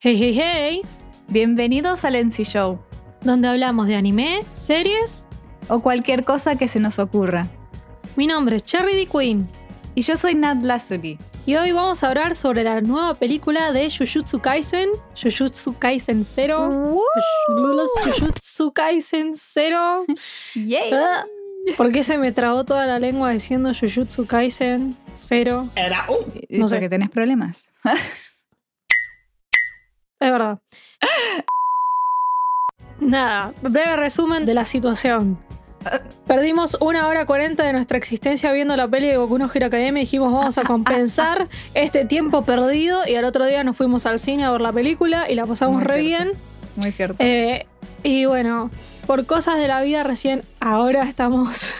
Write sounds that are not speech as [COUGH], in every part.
Hey, hey, hey, Bienvenidos al NC Show donde hablamos de anime, series. o cualquier cosa que se nos ocurra. Mi nombre es Cherry D. Queen Y yo soy Nat Lassery. y hoy vamos a hablar sobre la nueva película de Jujutsu Kaisen, Jujutsu Kaisen 0. Jujutsu Kaisen 0. [LAUGHS] Yay. Ah, ¿Por qué se me trabó toda la lengua diciendo Jujutsu Kaisen 0? No no sé sé. que tenés problemas. [LAUGHS] Es verdad. Nada, breve resumen de la situación. Perdimos una hora cuarenta de nuestra existencia viendo la peli de Goku no Hero Academia y dijimos vamos a compensar [LAUGHS] este tiempo perdido y al otro día nos fuimos al cine a ver la película y la pasamos Muy re cierto. bien. Muy cierto. Eh, y bueno, por cosas de la vida recién ahora estamos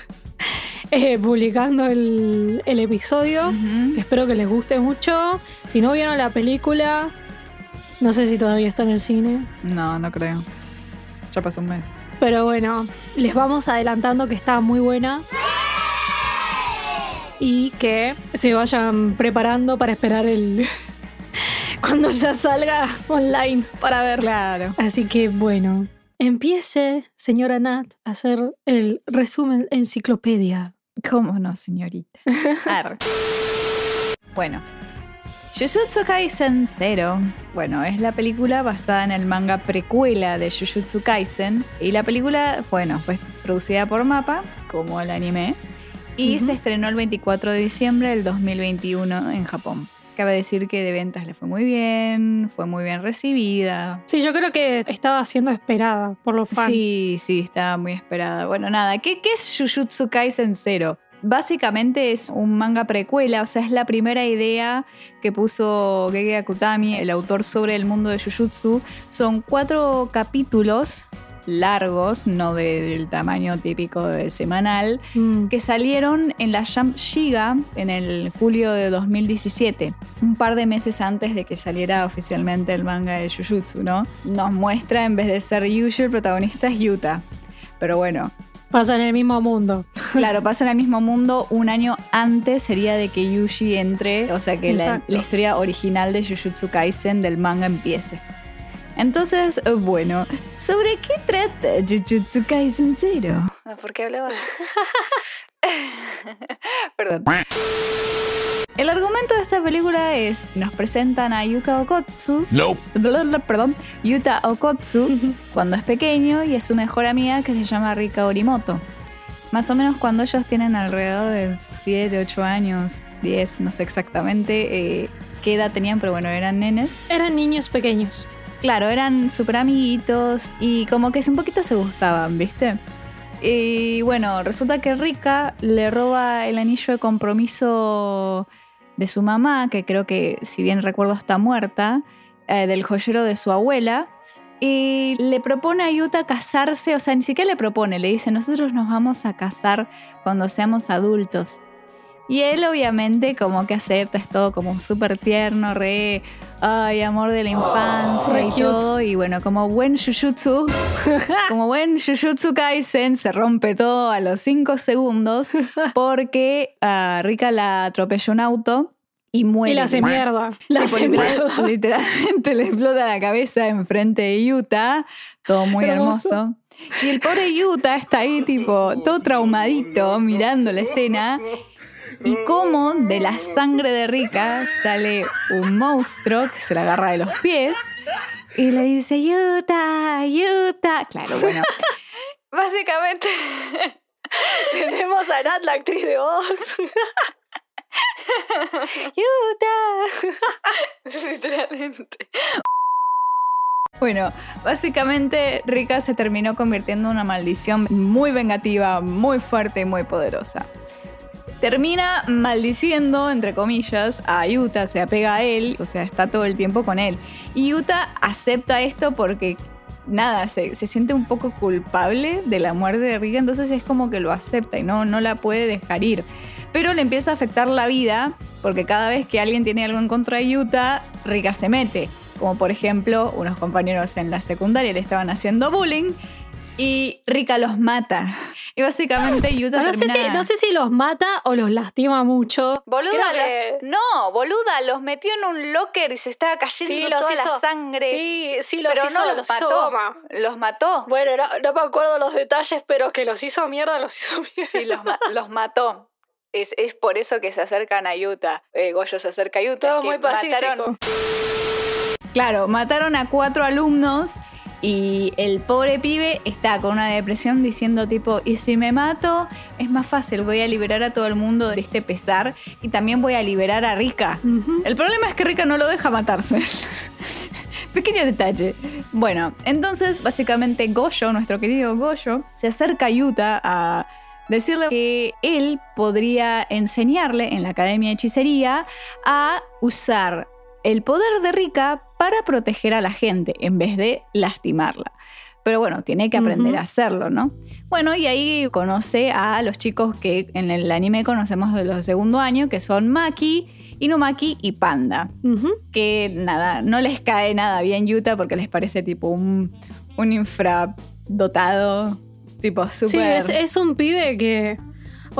[LAUGHS] eh, publicando el, el episodio. Espero que les guste mucho. Si no vieron la película, no sé si todavía está en el cine. No, no creo. Ya pasó un mes. Pero bueno, les vamos adelantando que está muy buena. Y que se vayan preparando para esperar el. [LAUGHS] cuando ya salga online para verla. Claro. Así que bueno, empiece, señora Nat, a hacer el resumen enciclopedia. ¿Cómo no, señorita? [LAUGHS] Bueno. Jujutsu Kaisen 0. Bueno, es la película basada en el manga precuela de Jujutsu Kaisen. Y la película, bueno, fue producida por MAPPA, como el anime. Y se estrenó el 24 de diciembre del 2021 en Japón. Cabe decir que de ventas le fue muy bien, fue muy bien recibida. Sí, yo creo que estaba siendo esperada por los fans. Sí, sí, estaba muy esperada. Bueno, nada, ¿qué, qué es Jujutsu Kaisen 0? Básicamente es un manga precuela, o sea, es la primera idea que puso Gege Akutami, el autor sobre el mundo de Jujutsu. Son cuatro capítulos largos, no de- del tamaño típico del semanal, Mm. que salieron en la Jump Giga en el julio de 2017, un par de meses antes de que saliera oficialmente el manga de Jujutsu, ¿no? Nos muestra, en vez de ser Yuji, el protagonista es Yuta. Pero bueno, Pasa en el mismo mundo. claro, pasa en el mismo mundo un año antes sería de que Yuji entre, o sea que la, historia original de Jujutsu Kaisen del manga empiece. Entonces, eh, bueno, ¿sobre qué trata Jujutsu Kaisen 0? ¿Por qué hablaba? [LAUGHS] Perdón. El argumento de esta película es, nos presentan a Yuka Okotsu, Nope. [LAUGHS] perdón, Yuta Okotsu [LAUGHS] cuando es pequeño y es su mejor amiga que se llama Rika Orimoto. Más o menos cuando ellos tienen alrededor de 7, 8 años, 10, no sé exactamente eh, qué edad tenían, pero bueno, eran nenes. Eran niños pequeños. Claro, eran súper amiguitos y como que un poquito se gustaban, ¿viste? Y bueno, resulta que Rika le roba el anillo de compromiso de su mamá, que creo que, si bien recuerdo, está muerta, eh, del joyero de su abuela. Y le propone a Yuta casarse, o sea, ni siquiera le propone, le dice, nosotros nos vamos a casar cuando seamos adultos. Y él obviamente como que acepta, es todo como súper tierno, re, ay, amor de la infancia y cute. todo. Y bueno, como buen Jujutsu, [LAUGHS] como buen Jujutsu Kaisen, se rompe todo a los 5 segundos [LAUGHS] porque a Rika la atropelló un auto y muere. Y la hace mierda. La hace literal- mierda. [LAUGHS] literalmente le explota la cabeza enfrente de Utah, todo muy Hermoso. hermoso. Y el pobre Utah está ahí, tipo, todo traumadito, mirando la escena. Y como de la sangre de Rika sale un monstruo que se la agarra de los pies y le dice, Utah, Utah. Claro, bueno. [LAUGHS] Básicamente [LAUGHS] Tenemos a Nat, la actriz de voz. [LAUGHS] Utah. Literalmente. Bueno, básicamente Rika se terminó convirtiendo en una maldición muy vengativa, muy fuerte y muy poderosa. Termina maldiciendo, entre comillas, a Yuta, se apega a él, o sea, está todo el tiempo con él. Y Yuta acepta esto porque, nada, se, se siente un poco culpable de la muerte de Rika, entonces es como que lo acepta y no, no la puede dejar ir. Pero le empieza a afectar la vida porque cada vez que alguien tiene algo en contra de Yuta, Rika se mete. Como por ejemplo, unos compañeros en la secundaria le estaban haciendo bullying y Rika los mata. Y básicamente Yuta no, sé termina... si, no sé si los mata o los lastima mucho. Boluda, que- los- no, boluda, los metió en un locker y se estaba cayendo Sí, los toda la sangre. Sí, sí, los pero hizo, no los, hizo mató. Los mató. Bueno, no, no me acuerdo los detalles, pero que los hizo mierda, los hizo [LAUGHS] mierda. Sí, los, ma- los mató. Es, es por eso que se acercan a Utah. Eh, Goyo se acerca a Utah. Todo muy pacífico. mataron- Claro, mataron a cuatro alumnos y el pobre pibe está con una depresión diciendo tipo, y si me mato, es más fácil, voy a liberar a todo el mundo de este pesar y también voy a liberar a Rika. El problema es que Rika no lo deja matarse. [LAUGHS] Pequeño detalle. Bueno, entonces básicamente Goyo, nuestro querido Goyo, se acerca a Yuta a decirle que él podría enseñarle en la Academia de Hechicería a usar el poder de Rika para proteger a la gente en vez de lastimarla. Pero bueno, tiene que aprender a hacerlo, ¿no? Bueno, y ahí conoce a los chicos que en el anime conocemos de los segundo año, que son Maki, Inumaki y Panda que nada, no les cae nada bien Yuta porque les parece tipo un, un infradotado, tipo súper... Sí, es, es un pibe que.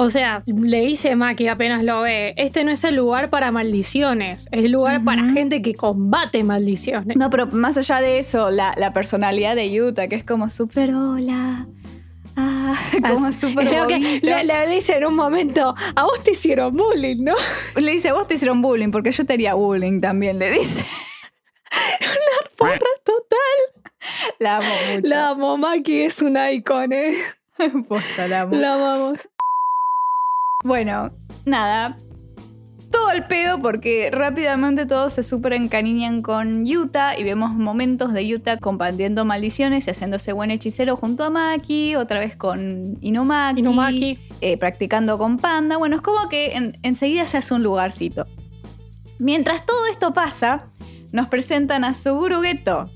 O sea, le dice Maki apenas lo ve. Este no es el lugar para maldiciones. Es el lugar para gente que combate maldiciones. No, pero más allá de eso, la, la personalidad de Yuta, que es como súper hola. Ah, [LAUGHS] como súper le, le dice en un momento, a vos te hicieron bullying, ¿no? Le dice, vos te hicieron bullying, porque yo te haría bullying también, le dice. [LAUGHS] Porra total. La amo mucho. La amo, Maki es un icon, ¿eh? [LAUGHS] Posta, la amo. La amamos. Bueno, nada. Todo el pedo porque rápidamente todos se super encariñan con Yuta y vemos momentos de Yuta compartiendo maldiciones y haciéndose buen hechicero junto a Maki, otra vez con Inumaki. eh, practicando con Panda. Bueno, es como que en- enseguida se hace un lugarcito. Mientras todo esto pasa, nos presentan a Suguru Geto,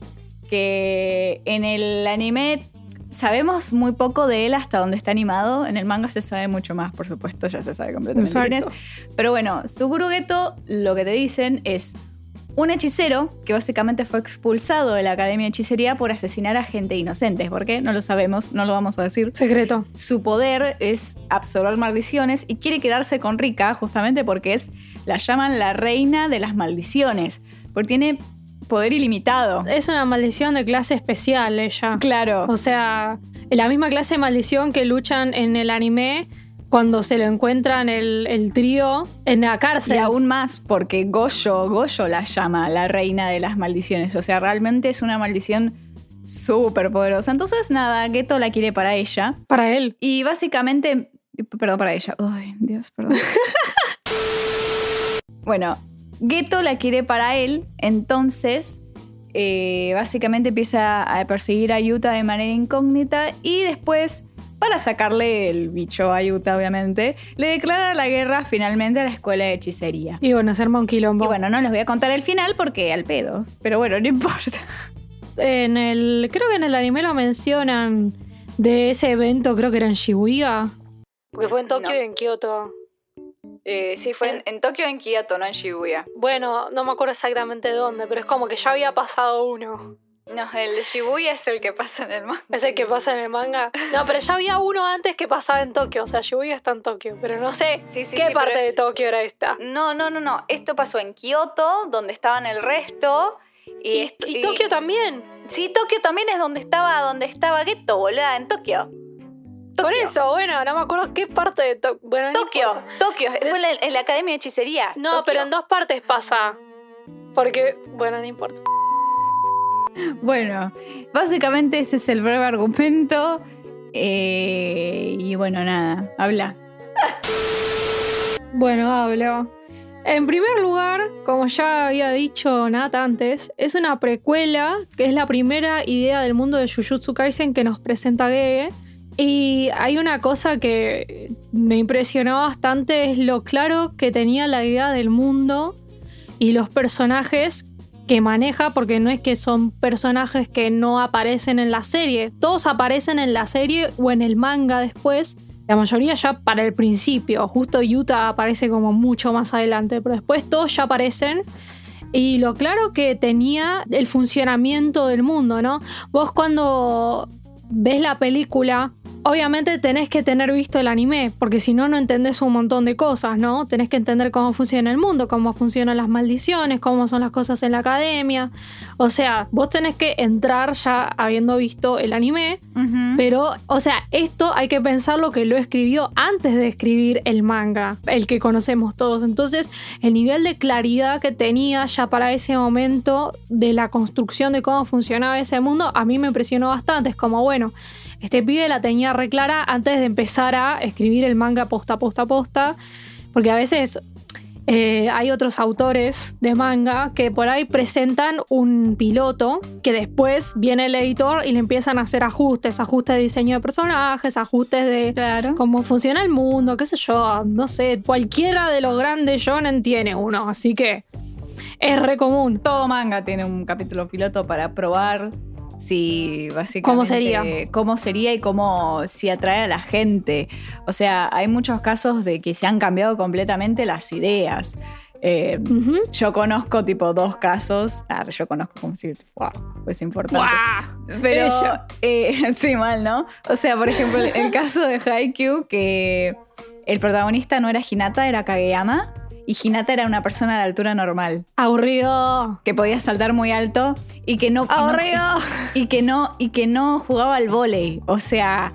que en el anime sabemos muy poco de él hasta donde está animado. En el manga se sabe mucho más, por supuesto, ya se sabe completamente quién es. Exacto. Pero bueno, Suguru Geto lo que te dicen es un hechicero que básicamente fue expulsado de la Academia de Hechicería por asesinar a gente inocente. ¿Por qué? No lo sabemos, no lo vamos a decir. Secreto. Su poder es absorber maldiciones y quiere quedarse con Rika justamente porque es, la llaman la reina de las maldiciones, porque tiene poder ilimitado. Es una maldición de clase especial ella. Claro. O sea, la misma clase de maldición que luchan en el anime cuando se lo encuentran el, el trío en la Y cárcel. aún más porque Goyo, Goyo la llama la reina de las maldiciones. O sea, realmente es una maldición súper poderosa. Entonces, nada, Geto la quiere para ella. Para él. Y básicamente. Perdón, para ella. Ay, Dios, perdón. [LAUGHS] bueno, Geto la quiere para él. Entonces. eh, básicamente empieza a perseguir a Yuta de manera incógnita. Y después. Para sacarle el bicho a Yuta, obviamente, le declara la guerra finalmente a la escuela de hechicería. Y bueno, se arma un quilombo. Y bueno, no les voy a contar el final porque al pedo. Pero bueno, no importa. En el, creo que en el anime lo mencionan de ese evento, creo que era en Shibuya. Porque fue en Tokio No. y en Kioto. Eh, sí, fue en, en Tokio, en Kyoto, no en Shibuya. Bueno, no me acuerdo exactamente dónde, pero es como que ya había pasado uno. No, el de Shibuya es el que pasa en el manga. ¿Es el que pasa en el manga? No, pero ya había uno antes que pasaba en Tokio. O sea, Shibuya está en Tokio, pero no sé Sí, sí, qué sí, parte de Tokio era esta. No, no, no, no. Esto pasó en Kioto, donde estaban el resto. Y, Y, esto- y Tokio también. Sí, Tokio también es donde estaba, donde estaba Geto, boluda, en Tokio. Por Tokio. eso, bueno, no me acuerdo qué parte de Tokio. Bueno, no Tokio. Tokio, fue en la, en la Academia de Hechicería. No, Tokio. pero en dos partes pasa. Porque, bueno, no importa. Bueno, básicamente ese es el breve argumento. Eh, y bueno, nada, habla. [LAUGHS] Bueno, hablo. En primer lugar, como ya había dicho Nat antes, es una precuela que es la primera idea del mundo de Jujutsu Kaisen que nos presenta Gege. Y hay una cosa que me impresionó bastante, es lo claro que tenía la idea del mundo y los personajes que maneja, porque no es que son personajes que no aparecen en la serie, todos aparecen en la serie o en el manga después, la mayoría ya para el principio, justo Yuta aparece como mucho más adelante, pero después todos ya aparecen. Y lo claro que tenía el funcionamiento del mundo, ¿no? Vos cuando ves la película obviamente tenés que tener visto el anime, porque si no, no entendés un montón de cosas, ¿no? Tenés que entender cómo funciona el mundo, cómo funcionan las maldiciones, cómo son las cosas en la academia. O sea, vos tenés que entrar ya habiendo visto el anime, pero, o sea, esto hay que pensarlo que lo escribió antes de escribir el manga, el que conocemos todos. Entonces, el nivel de claridad que tenía ya para ese momento de la construcción de cómo funcionaba ese mundo, a mí me impresionó bastante. Es como, bueno, este pibe la tenía reclara antes de empezar a escribir el manga posta, posta, posta. Porque a veces eh, hay otros autores de manga que por ahí presentan un piloto que después viene el editor y le empiezan a hacer ajustes, ajustes de diseño de personajes, ajustes de cómo funciona el mundo, qué sé yo, no sé, cualquiera de los grandes shonen tiene uno, así que es re común. Todo manga tiene un capítulo piloto para probar si básicamente cómo sería cómo sería y cómo si atrae a la gente. O sea hay muchos casos de que se han cambiado completamente las ideas. Eh, yo conozco tipo dos casos. Ah, yo conozco como si wow pues importante. Pero eh, [LAUGHS] sí mal no o sea por ejemplo el [LAUGHS] caso de Haikyuu que el protagonista no era Hinata era Kageyama y Hinata era una persona de altura normal. Aburrido. Que podía saltar muy alto y que no. Aburrido. [LAUGHS] y, que no, y que no jugaba al volei. O sea,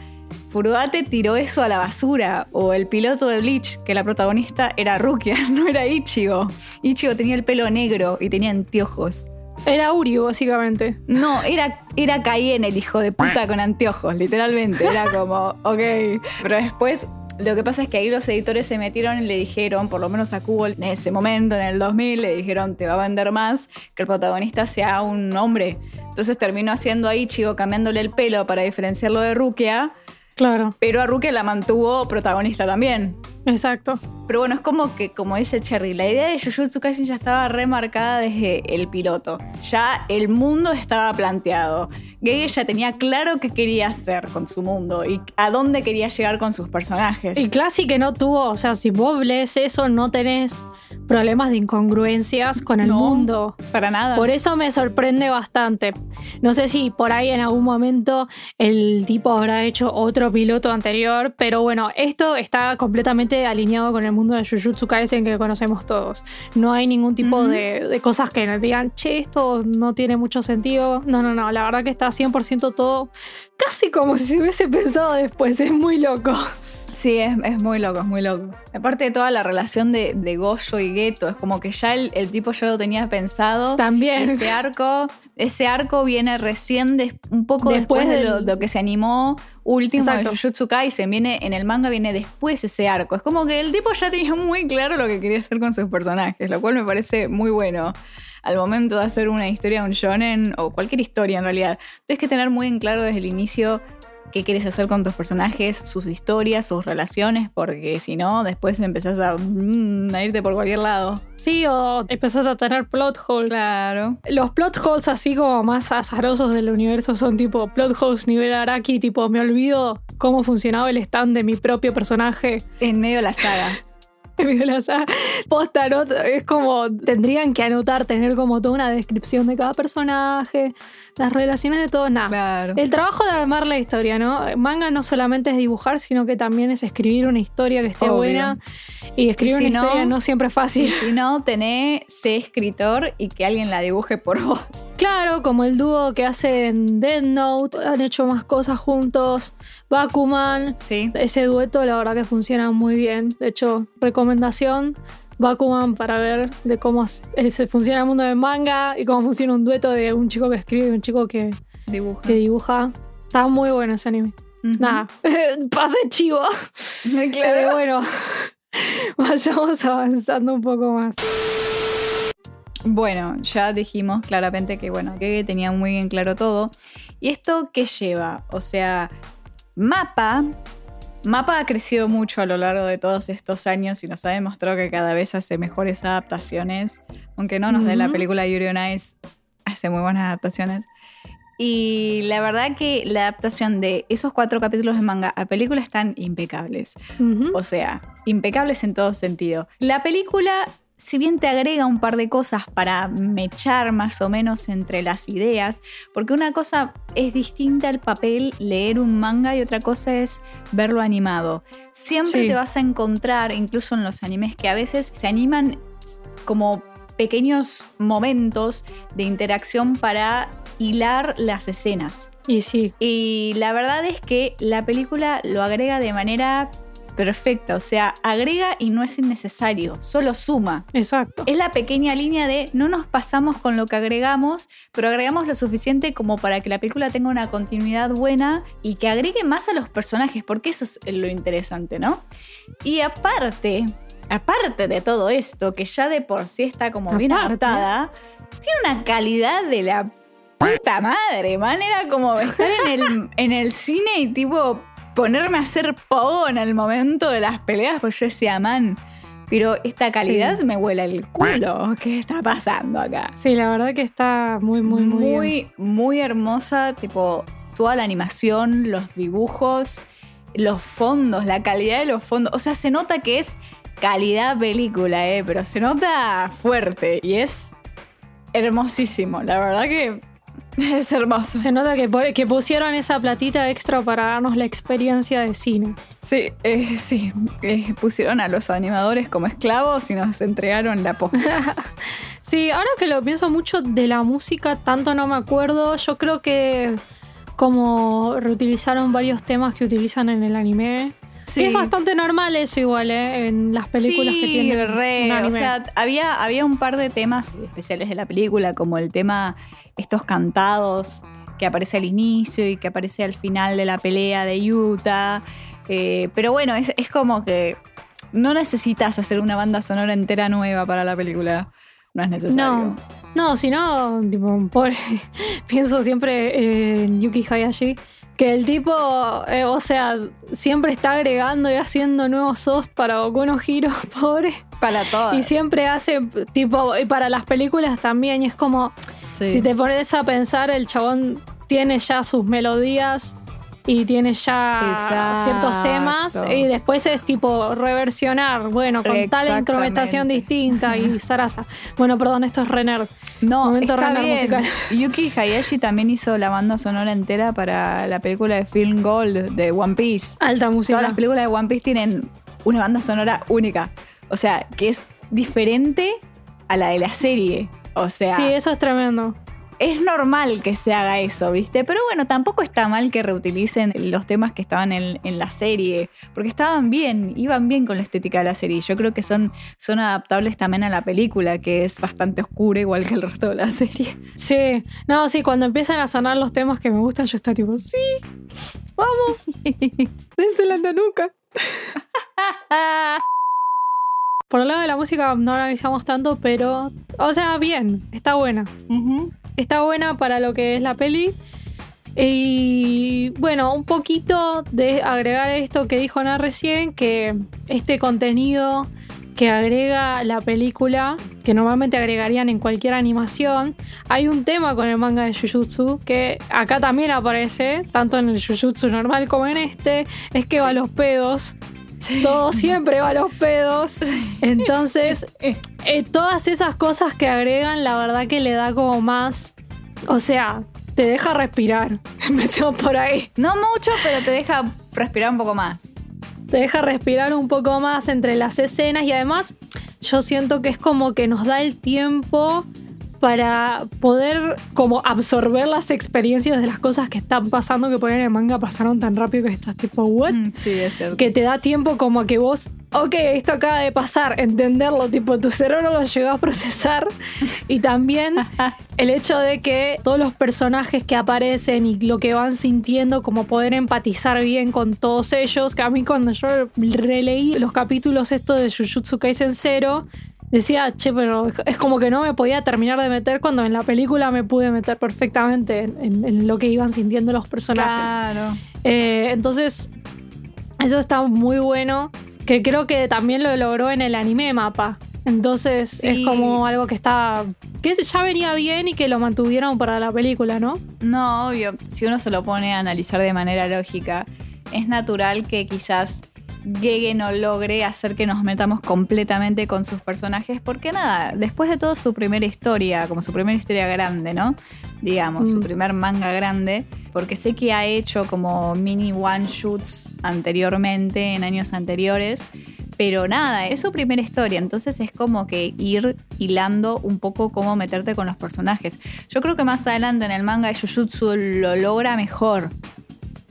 Furudate tiró eso a la basura. O el piloto de Bleach, que la protagonista era Rukia, [LAUGHS] no era Ichigo. Ichigo tenía el pelo negro y tenía anteojos. Era Uri, básicamente. No, era, era en el hijo de puta [LAUGHS] con anteojos, literalmente. Era como, ok. Pero después lo que pasa es que ahí los editores se metieron y le dijeron, por lo menos a Kubo en ese momento, en el 2000, le dijeron, te va a vender más que el protagonista sea un hombre. Entonces terminó haciendo a Ichigo cambiándole el pelo para diferenciarlo de Rukia. Claro. Pero a Rukia la mantuvo protagonista también. Exacto. Pero bueno, es como que, como dice Cherry, la idea de Jujutsu Kaisen ya estaba remarcada desde el piloto. Ya el mundo estaba planteado. Gege ya tenía claro qué quería hacer con su mundo y a dónde quería llegar con sus personajes. Y Classy que no tuvo, o sea, si vos lees eso, no tenés problemas de incongruencias con el mundo. Para nada. Por eso me sorprende bastante. No sé si por ahí en algún momento el tipo habrá hecho otro piloto anterior, pero bueno, esto está completamente alineado con el mundo de Jujutsu Kaisen que conocemos todos. No hay ningún tipo de, cosas que nos digan, che, esto no tiene mucho sentido. No, no, no, la verdad que está 100% todo casi como si se hubiese [LAUGHS] pensado después, es muy loco. Sí, es, muy loco, es muy loco. Aparte de toda la relación de, de Goyo y Geto, es como que ya el, tipo ya lo tenía pensado. También. Ese arco, ese arco viene recién un poco después, de, lo, que se animó último de Jujutsu Kaisen. Viene, en el manga viene después ese arco. Es como que el tipo ya tenía muy claro lo que quería hacer con sus personajes, lo cual me parece muy bueno al momento de hacer una historia, un shonen o cualquier historia en realidad. Tienes que tener muy en claro desde el inicio qué quieres hacer con tus personajes, sus historias, sus relaciones, porque si no, después empezás mm, a, irte por cualquier lado. Sí, o empezás a tener plot holes. Claro. Los plot holes así como más azarosos del universo son tipo plot holes nivel Araki, tipo me olvido cómo funcionaba el stand de mi propio personaje. En medio de la saga. [LAUGHS] posta, ¿no? Es como, tendrían que anotar, tener como toda una descripción de cada personaje, las relaciones de todos, nada. El trabajo de armar la historia, ¿no? Manga no solamente es dibujar, sino que también es escribir una historia que esté buena. Y escribir una historia no siempre es fácil. si no, tenés, sé escritor y que alguien la dibuje por vos. Claro, como el dúo que hacen Dead Note, han hecho más cosas juntos. Bakuman. Sí. Ese dueto, la verdad que funciona muy bien. De hecho, recomendación. Bakuman para ver de cómo funciona el mundo del manga y cómo funciona un dueto de un chico que escribe y un chico que dibuja. Que dibuja. Está muy bueno ese anime. Nada, [LAUGHS] pase chivo. [LAUGHS] [LAUGHS] claro. Eh, bueno, vayamos avanzando un poco más. Bueno, ya dijimos claramente que, bueno, que tenía muy bien claro todo. ¿Y esto qué lleva? O sea, Mapa. Mapa ha crecido mucho a lo largo de todos estos años y nos ha demostrado que cada vez hace mejores adaptaciones. Aunque no nos dé la película Yuri on Ice, hace muy buenas adaptaciones. Y la verdad que la adaptación de esos cuatro capítulos de manga a película están impecables. O sea, impecables en todo sentido. La película si bien te agrega un par de cosas para mechar más o menos entre las ideas, porque una cosa es distinta al papel leer un manga y otra cosa es verlo animado. Siempre Sí. te vas a encontrar, incluso en los animes, que a veces se animan como pequeños momentos de interacción para hilar las escenas. Y sí, Y la verdad es que la película lo agrega de manera perfecta, o sea, agrega y no es innecesario, solo suma. exacto. Es la pequeña línea de no nos pasamos con lo que agregamos, pero agregamos lo suficiente como para que la película tenga una continuidad buena y que agregue más a los personajes, porque eso es lo interesante, ¿no? Y aparte, aparte de todo esto, que ya de por sí está como bien adaptada, tiene una calidad de la puta madre, man. Era como estar en el, en el cine y tipo ponerme a hacer pogo en el momento de las peleas, pues yo decía, man, pero esta calidad Sí. me huele el culo. ¿Qué está pasando acá? Sí, la verdad que está muy, muy, muy, bien. muy, muy hermosa, tipo, toda la animación, los dibujos, los fondos, la calidad de los fondos. O sea, se nota que es calidad película, ¿eh? Pero se nota fuerte y es hermosísimo. La verdad que [LAUGHS] es hermoso. Se nota que, que pusieron esa platita extra para darnos la experiencia de cine. Sí, eh, sí. eh, pusieron a los animadores como esclavos y nos entregaron la posta. [LAUGHS] Sí, ahora que lo pienso mucho de la música, tanto no me acuerdo. Yo creo que como reutilizaron varios temas que utilizan en el anime. Sí. Que es bastante normal eso igual, ¿eh? En las películas sí, que tienen re, un O anime. sea, había, había un par de temas especiales de la película, como el tema estos cantados que aparece al inicio y que aparece al final de la pelea de Utah. Eh, pero bueno, es, es como que no necesitas hacer una banda sonora entera nueva para la película. No es necesario. No, no, si no, tipo, pobre, [LAUGHS] pienso siempre eh, en Yuki Hayashi, que el tipo, eh, o sea, siempre está agregando y haciendo nuevos hosts para Boku no Hero, [LAUGHS] pobre. Para todas. Y siempre hace, tipo, y para las películas también, y es como, Sí. si te pones a pensar, el chabón tiene ya sus melodías y tiene ya Exacto. ciertos temas y después es tipo reversionar, bueno, con tal instrumentación distinta y zaraza. Bueno, perdón, esto es Renner. No, Momento está runner bien. musical. Yuki Hayashi también hizo la banda sonora entera para la película de Film Gold de One Piece. Alta música. Todas las películas de One Piece tienen una banda sonora única. O sea, que es diferente a la de la serie. O sea, Sí, eso es tremendo. Es normal que se haga eso, ¿viste? Pero bueno, tampoco está mal que reutilicen los temas que estaban en, en la serie, porque estaban bien, iban bien con la estética de la serie. Yo creo que son, son adaptables también a la película, que es bastante oscura, igual que el resto de la [LAUGHS] serie. Sí, no, sí, cuando empiezan a sonar los temas que me gustan, yo estoy tipo, sí, vamos, [LAUGHS] en la nuca. [LAUGHS] Por el lado de la música no la analizamos tanto, pero, o sea, bien, está buena. Está buena para lo que es la peli. Y bueno, un poquito de agregar esto que dijo Ana recién, que este contenido que agrega la película, que normalmente agregarían en cualquier animación, hay un tema con el manga de Jujutsu que acá también aparece, tanto en el Jujutsu normal como en este, es que va a los pedos. Todo siempre va a los pedos. Entonces, [LAUGHS] eh, todas esas cosas que agregan, la verdad que le da como más. O sea, te deja respirar. [LAUGHS] Empecemos por ahí. No mucho, pero te deja respirar un poco más. Te deja respirar un poco más entre las escenas y además yo siento que es como que nos da el tiempo para poder como absorber las experiencias de las cosas que están pasando que por ahí en el manga pasaron tan rápido que estás tipo, ¿what? Mm, Sí, es cierto. que te da tiempo como a que vos, ok, esto acaba de pasar, entenderlo, tipo, tu cerebro lo llegó a procesar. Y también [LAUGHS] el hecho de que todos los personajes que aparecen y lo que van sintiendo, como poder empatizar bien con todos ellos, que a mí cuando yo releí los capítulos estos de Jujutsu Kaisen Zero, decía, che, pero es como que no me podía terminar de meter cuando en la película me pude meter perfectamente en, en- en lo que iban sintiendo los personajes. Claro. Eh, entonces, eso está muy bueno. Que creo que también lo logró en el anime mapa. Entonces Sí. es como algo que está. que ya venía bien y que lo mantuvieron para la película, ¿no? No, obvio, si uno se lo pone a analizar de manera lógica, es natural que quizás Gege no logre hacer que nos metamos completamente con sus personajes, porque nada, después de todo su primera historia, como su primera historia grande, ¿no? Digamos, su Mm. primer manga grande, porque sé que ha hecho como mini one-shoots anteriormente, en años anteriores, pero nada, es su primera historia, entonces es como que ir hilando un poco cómo meterte con los personajes. Yo creo que más adelante en el manga de Jujutsu lo logra mejor.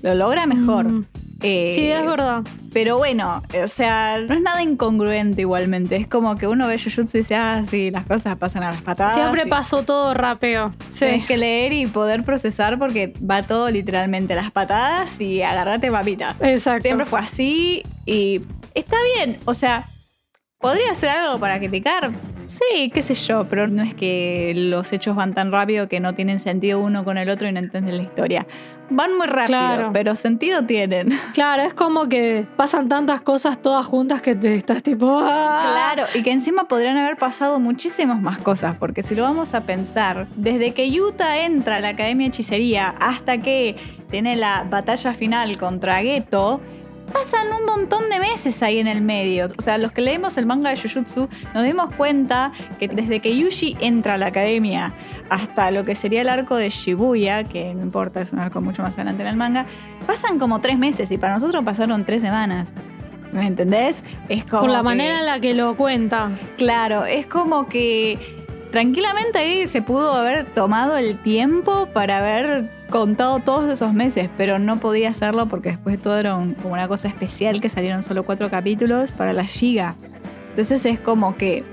Lo logra mejor. Mm. Eh, Sí, es verdad. Pero bueno, o sea, no es nada incongruente igualmente. Es como que uno ve Jujutsu y dice, ah, sí, las cosas pasan a las patadas. Siempre y pasó todo rapeo. Sí. Tienes que leer y poder procesar porque va todo literalmente a las patadas y agarrate papita. Exacto. Siempre fue así y está bien. O sea, ¿podría ser algo para criticar? Sí, qué sé yo, pero no es que los hechos van tan rápido que no tienen sentido uno con el otro y no entienden la historia. Van muy rápido, Claro. pero sentido tienen. [LAUGHS] Claro, es como que pasan tantas cosas todas juntas que te estás tipo. ¡ah! Claro, y que encima podrían haber pasado muchísimas más cosas, porque si lo vamos a pensar, desde que Yuta entra a la Academia de Hechicería hasta que tiene la batalla final contra Geto, pasan un montón de meses ahí en el medio. O sea, los que leemos el manga de Jujutsu nos dimos cuenta que desde que Yuji entra a la academia hasta lo que sería el arco de Shibuya, que no importa, es un arco mucho más adelante en el manga, pasan como tres meses y para nosotros pasaron tres semanas. ¿Me entendés? Es como Por la que- manera en la que lo cuenta. Claro, es como que tranquilamente ahí se pudo haber tomado el tiempo para haber contado todos esos meses, pero no podía hacerlo porque después todo era un- como una cosa especial que salieron solo cuatro capítulos para la Giga. Entonces es como que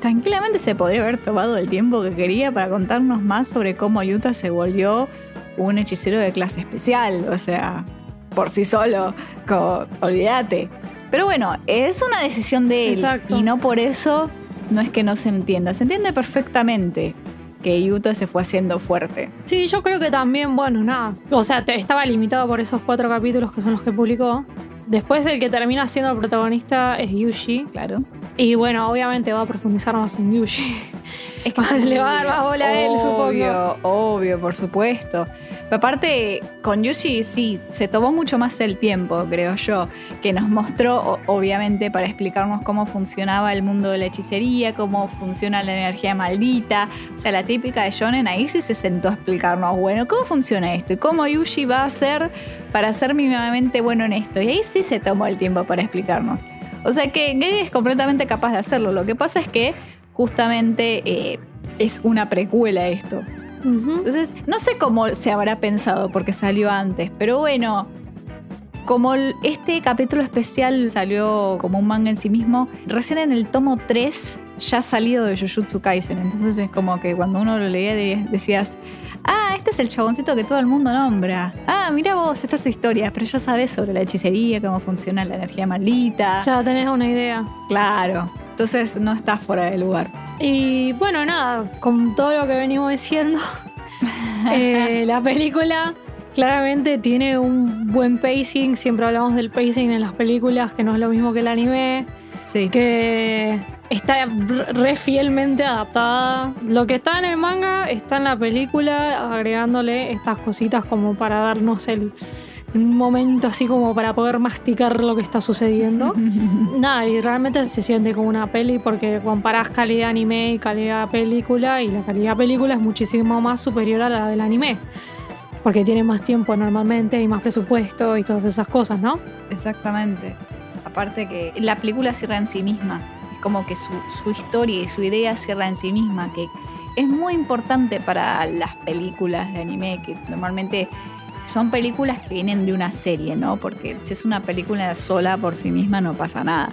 tranquilamente se podría haber tomado el tiempo que quería para contarnos más sobre cómo Yuta se volvió un hechicero de clase especial, o sea, por sí solo, como, olvídate. Pero bueno, es una decisión de él Exacto. y no por eso no es que no se entienda, se entiende perfectamente que Yuta se fue haciendo fuerte. Sí, yo creo que también, bueno, nada. O sea, te- estaba limitado por esos cuatro capítulos que son los que publicó. Después el que termina siendo el protagonista es Yuji. Claro. Y bueno, obviamente va a profundizar más en Yuji. [LAUGHS] Es Le va a dar más bola a él, supongo. Obvio, obvio, por supuesto. Pero aparte, con Yushi sí, se tomó mucho más el tiempo, creo yo, que nos mostró, obviamente, para explicarnos cómo funcionaba el mundo de la hechicería, cómo funciona la energía maldita. O sea, la típica de Shonen, ahí sí se sentó a explicarnos, bueno, ¿cómo funciona esto? ¿Y cómo Yushi va a hacer para ser mínimamente bueno en esto? Y ahí sí se tomó el tiempo para explicarnos. O sea que Gege es completamente capaz de hacerlo. Lo que pasa es que justamente eh, es una precuela esto. Entonces, no sé cómo se habrá pensado porque salió antes, pero bueno, como este capítulo especial salió como un manga en sí mismo, recién en el tomo 3 ya ha salido de Jujutsu Kaisen. Entonces es como que cuando uno lo leía de- decías, ah, este es el chaboncito que todo el mundo nombra. Ah, mira vos, esta es su historia, pero ya sabes sobre la hechicería, cómo funciona la energía maldita. Ya tenés una idea. Claro. Entonces no está fuera de lugar. Y bueno, nada, con todo lo que venimos diciendo, [LAUGHS] eh, la película claramente tiene un buen pacing. Siempre hablamos del pacing en las películas, que no es lo mismo que el anime, Sí. que está re fielmente adaptada. Lo que está en el manga está en la película, agregándole estas cositas como para darnos el un momento así como para poder masticar lo que está sucediendo. [LAUGHS] Nada, y realmente se siente como una peli porque comparás calidad anime y calidad película y la calidad película es muchísimo más superior a la del anime. Porque tiene más tiempo normalmente y más presupuesto y todas esas cosas, ¿no? Exactamente. Aparte que la película cierra en sí misma. Es como que su, su historia y su idea cierra en sí misma, que es muy importante para las películas de anime, que normalmente son películas que vienen de una serie, ¿no? Porque si es una película sola por sí misma no pasa nada.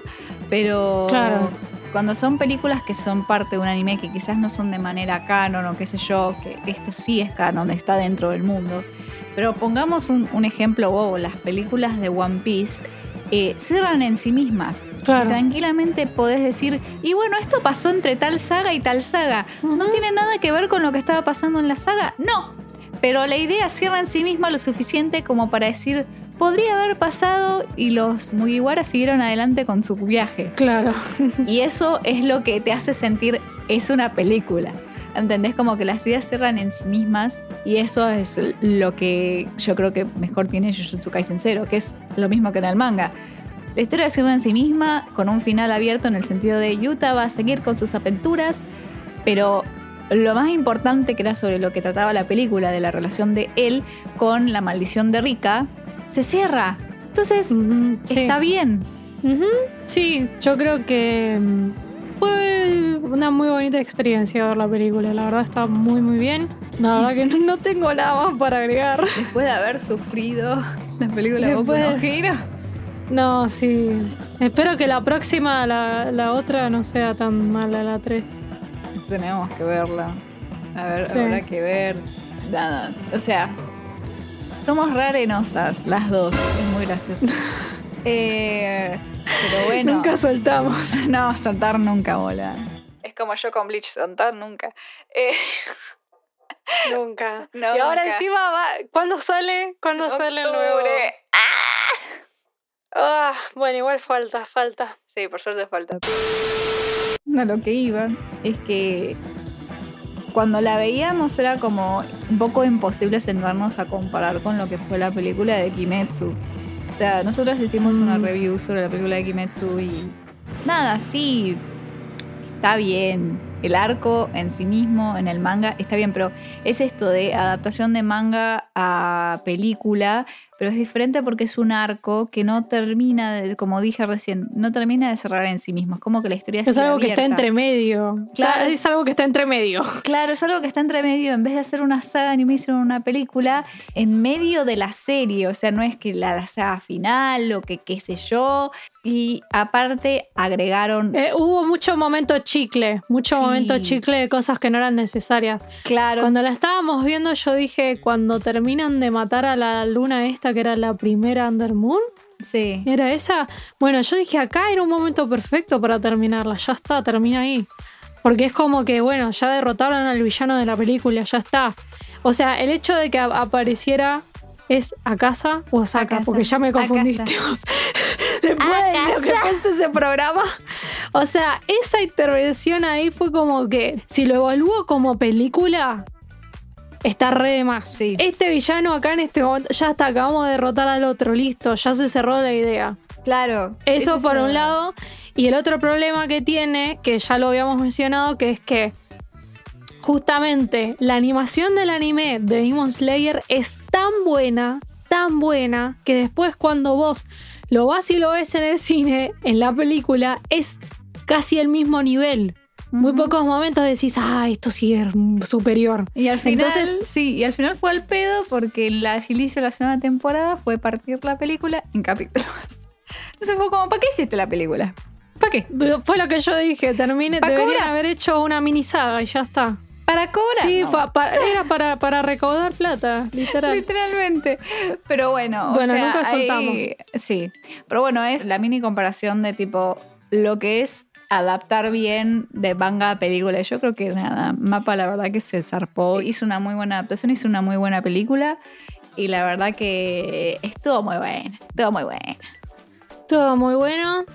Pero Claro. cuando son películas que son parte de un anime que quizás no son de manera canon o qué sé yo, que esto sí es canon, está dentro del mundo. Pero pongamos un, un ejemplo bobo, las películas de One Piece eh, cierran en sí mismas. Claro. Tranquilamente podés decir, y bueno, esto pasó entre tal saga y tal saga. ¿No tiene nada que ver con lo que estaba pasando en la saga? No. Pero la idea cierra en sí misma lo suficiente como para decir, podría haber pasado y los Mugiwara siguieron adelante con su viaje. Claro. Y eso es lo que te hace sentir es una película. ¿Entendés? Como que las ideas cierran en sí mismas y eso es lo que yo creo que mejor tiene Jujutsu Kaisen Zero, que es lo mismo que en el manga. La historia cierra en sí misma, con un final abierto en el sentido de Utah va a seguir con sus aventuras, pero lo más importante que era sobre lo que trataba la película, de la relación de él con la maldición de Rika, se cierra. Entonces, sí. está bien. Sí, yo creo que mm, fue una muy bonita experiencia ver la película. La verdad está muy, muy bien. La verdad que no, no tengo nada más para agregar. Después de haber sufrido la película Después- Boku no Hero. No, sí. Espero que la próxima, la, la otra, no sea tan mala, la 3. Tenemos que verla. A ver, Sí. habrá que ver. Nada. O sea, somos re arenosas las dos. Es muy gracioso. [LAUGHS] Eh, pero bueno. Nunca soltamos. [LAUGHS] No, saltar nunca, bola. Es como yo con Bleach, saltar nunca. Eh, [LAUGHS] Nunca. No, y ahora nunca. encima va. ¿Cuándo sale? ¿Cuándo sale el nuevo? octubre. Ah, bueno, igual falta, falta. Sí, por suerte falta. [LAUGHS] No, lo que iba es que cuando la veíamos era como un poco imposible sentarnos a comparar con lo que fue la película de Kimetsu. O sea, nosotros hicimos una Mm. review sobre la película de Kimetsu y nada, sí, está bien. El arco en sí mismo, en el manga, está bien, pero es esto de adaptación de manga a película, pero es diferente porque es un arco que no termina, de- como dije recién, no termina de cerrar en sí mismo. Es como que la historia Es algo que está entre medio. Claro, es algo que está entre medio. Claro, es algo que está entre medio. En vez de hacer una saga anime, hicieron una película en medio de la serie. O sea, no es que la, la saga final o que qué sé yo. Y aparte agregaron. Eh, hubo mucho momento chicle, mucho Sí. momento chicle de cosas que no eran necesarias. claro. Cuando la estábamos viendo, yo dije, cuando terminan de matar a la luna esta, que era la primera Under Moon, Sí. ¿era esa? Bueno, yo dije, acá era un momento perfecto para terminarla, ya está, termina ahí. Porque es como que, bueno, ya derrotaron al villano de la película, ya está. O sea, el hecho de que apareciera es a casa o a Akasa. porque ya me confundiste. [LAUGHS] Después de lo que fue ese programa. O sea, esa intervención ahí fue como que, si lo evalúo como película, está re de más. Sí. Este villano acá en este momento, ya está, acabamos de derrotar al otro, listo, ya se cerró la idea. Claro. Eso por un lado. Y el otro problema que tiene, que ya lo habíamos mencionado, que es que justamente la animación del anime de Demon Slayer es tan buena, tan buena, que después cuando vos lo vas y lo ves en el cine, en la película, es casi el mismo nivel. Muy pocos momentos decís, ah, esto sí es superior. Y al final, Entonces- sí, y al final fue al pedo porque el inicio de la segunda temporada fue partir la película en capítulos. [LAUGHS] Entonces fue como, ¿para qué hiciste la película? ¿Para qué? Fue lo que yo dije, termine, deberían cobrar. haber hecho una mini saga y ya está. ¿Para cobrar? Sí, No. fue pa- [LAUGHS] era para, para recaudar plata, literal. Literalmente. Pero bueno, o Bueno, sea, nunca soltamos. sí. Pero bueno, es la mini comparación de tipo lo que es adaptar bien de manga a película. Yo creo que nada, Mapa la verdad que se zarpó. Hizo una muy buena adaptación, hizo una muy buena película. Y la verdad que estuvo muy buena. Estuvo muy buena. Todo muy bueno.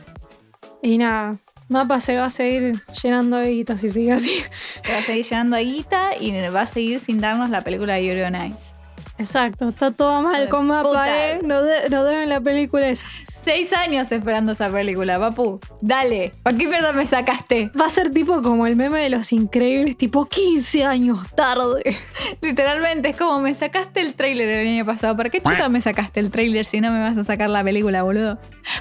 Y nada, Mapa se va a seguir llenando de guitas si sigue así. Se va a seguir llenando a guita y va a seguir sin darnos la película de Yuri on Ice. Exacto, está todo mal con Mapa, puta. ¿eh? Nos, de- nos deben la película esa. Seis años esperando esa película, papu. Dale, ¿para qué mierda me sacaste? Va a ser tipo como el meme de los increíbles, tipo 15 años tarde. [LAUGHS] Literalmente, es como me sacaste el tráiler el año pasado. ¿Para qué chuta me sacaste el tráiler si no me vas a sacar la película, boludo?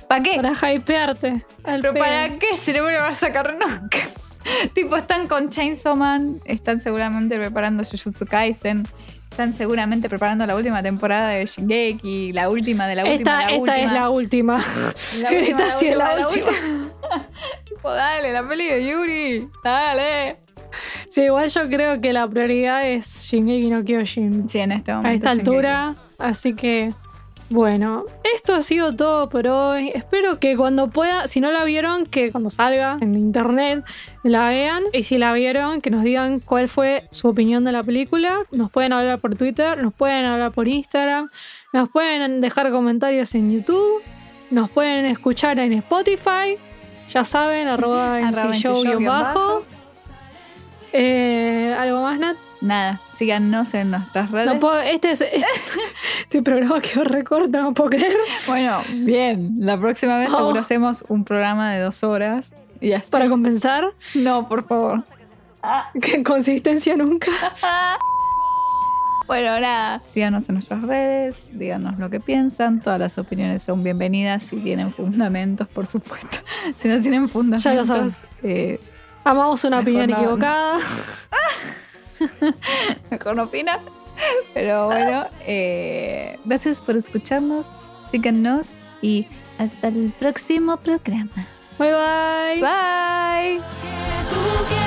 ¿Para qué? Para hypearte. al ¿Pero pedo. para qué si no me lo vas a sacar nunca? [LAUGHS] tipo, están con Chainsaw Man, están seguramente preparando Jujutsu Kaisen, están seguramente preparando la última temporada de Shingeki, la última de la última. Esta, la esta última. [LAUGHS] es la última. La última, esta sí es la última, [LAUGHS] tipo, dale, la peli de Yuri, dale. Sí, igual yo creo que la prioridad es Shingeki no Kyojin. Sí, en este momento. a esta Shingeki. altura. Así que, bueno, esto ha sido todo por hoy. Espero que cuando pueda, si no la vieron, que cuando salga en internet la vean. Y si la vieron, que nos digan cuál fue su opinión de la película. Nos pueden hablar por Twitter, nos pueden hablar por Instagram, nos pueden dejar comentarios en YouTube, nos pueden escuchar en Spotify. Ya saben, arroba [LAUGHS] Arroba show guion bajo. bajo. Eh, ¿Algo más, Nat? nada, síganos en nuestras redes. No puedo, este, es, este, [LAUGHS] este programa quedó recorta, no puedo creer. Bueno, bien, la próxima vez Oh. seguro hacemos un programa de dos horas. Y así. Para compensar, No, por favor. que consistencia nunca. Bueno, nada, síganos en nuestras redes, díganos lo que piensan. Todas las opiniones son bienvenidas si tienen fundamentos, por supuesto. [LAUGHS] Si no tienen fundamentos, saben. eh, Amamos una opinión no- equivocada. [LAUGHS] mejor no opinan. Pero bueno, eh, gracias por escucharnos, síganos y hasta el próximo programa. Bye bye. Bye.